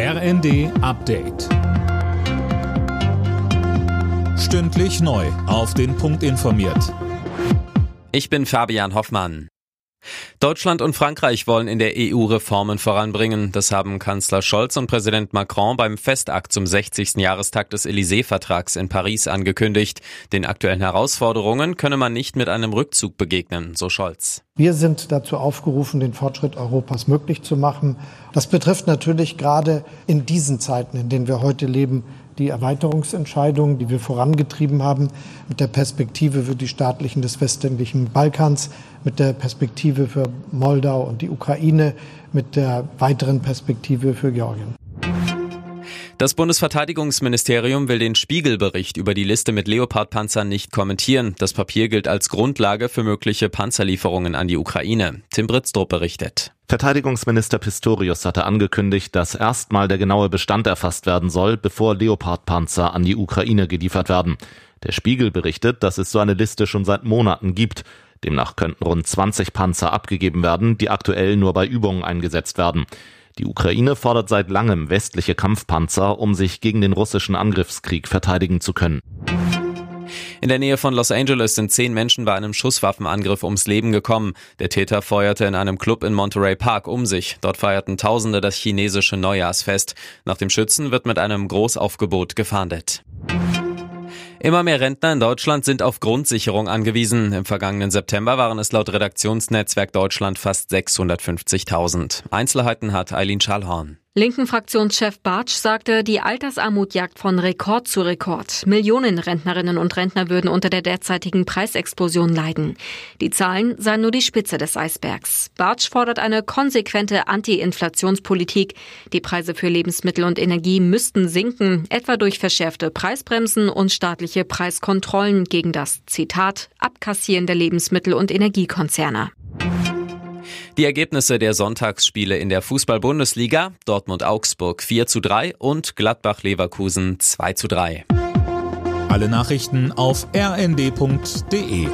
RND Update. Stündlich neu. Auf den Punkt informiert. Ich bin Fabian Hoffmann. Deutschland und Frankreich wollen in der EU Reformen voranbringen. Das haben Kanzler Scholz und Präsident Macron beim Festakt zum 60. Jahrestag des Élysée-Vertrags in Paris angekündigt. Den aktuellen Herausforderungen könne man nicht mit einem Rückzug begegnen, so Scholz. Wir sind dazu aufgerufen, den Fortschritt Europas möglich zu machen. Das betrifft natürlich gerade in diesen Zeiten, in denen wir heute leben, die Erweiterungsentscheidungen, die wir vorangetrieben haben, mit der Perspektive für die Staatlichen des westlichen Balkans, mit der Perspektive für Moldau und die Ukraine, mit der weiteren Perspektive für Georgien. Das Bundesverteidigungsministerium will den Spiegelbericht über die Liste mit Leopardpanzern nicht kommentieren. Das Papier gilt als Grundlage für mögliche Panzerlieferungen an die Ukraine. Tim Britztrup berichtet. Verteidigungsminister Pistorius hatte angekündigt, dass erstmal der genaue Bestand erfasst werden soll, bevor Leopardpanzer an die Ukraine geliefert werden. Der Spiegel berichtet, dass es so eine Liste schon seit Monaten gibt. Demnach könnten rund 20 Panzer abgegeben werden, die aktuell nur bei Übungen eingesetzt werden. Die Ukraine fordert seit langem westliche Kampfpanzer, um sich gegen den russischen Angriffskrieg verteidigen zu können. In der Nähe von Los Angeles sind zehn Menschen bei einem Schusswaffenangriff ums Leben gekommen. Der Täter feuerte in einem Club in Monterey Park um sich. Dort feierten Tausende das chinesische Neujahrsfest. Nach dem Schützen wird mit einem Großaufgebot gefahndet. Immer mehr Rentner in Deutschland sind auf Grundsicherung angewiesen. Im vergangenen September waren es laut Redaktionsnetzwerk Deutschland fast 650.000. Einzelheiten hat Eileen Schallhorn. Linken Fraktionschef Bartsch sagte, die Altersarmut jagt von Rekord zu Rekord. Millionen Rentnerinnen und Rentner würden unter der derzeitigen Preisexplosion leiden. Die Zahlen seien nur die Spitze des Eisbergs. Bartsch fordert eine konsequente Anti-Inflationspolitik. Die Preise für Lebensmittel und Energie müssten sinken, etwa durch verschärfte Preisbremsen und staatliche Preiskontrollen gegen das, Zitat, Abkassieren der Lebensmittel- und Energiekonzerne. Die Ergebnisse der Sonntagsspiele in der Fußball-Bundesliga Dortmund-Augsburg 4 zu 3 und Gladbach-Leverkusen 2 zu 3. Alle Nachrichten auf rnd.de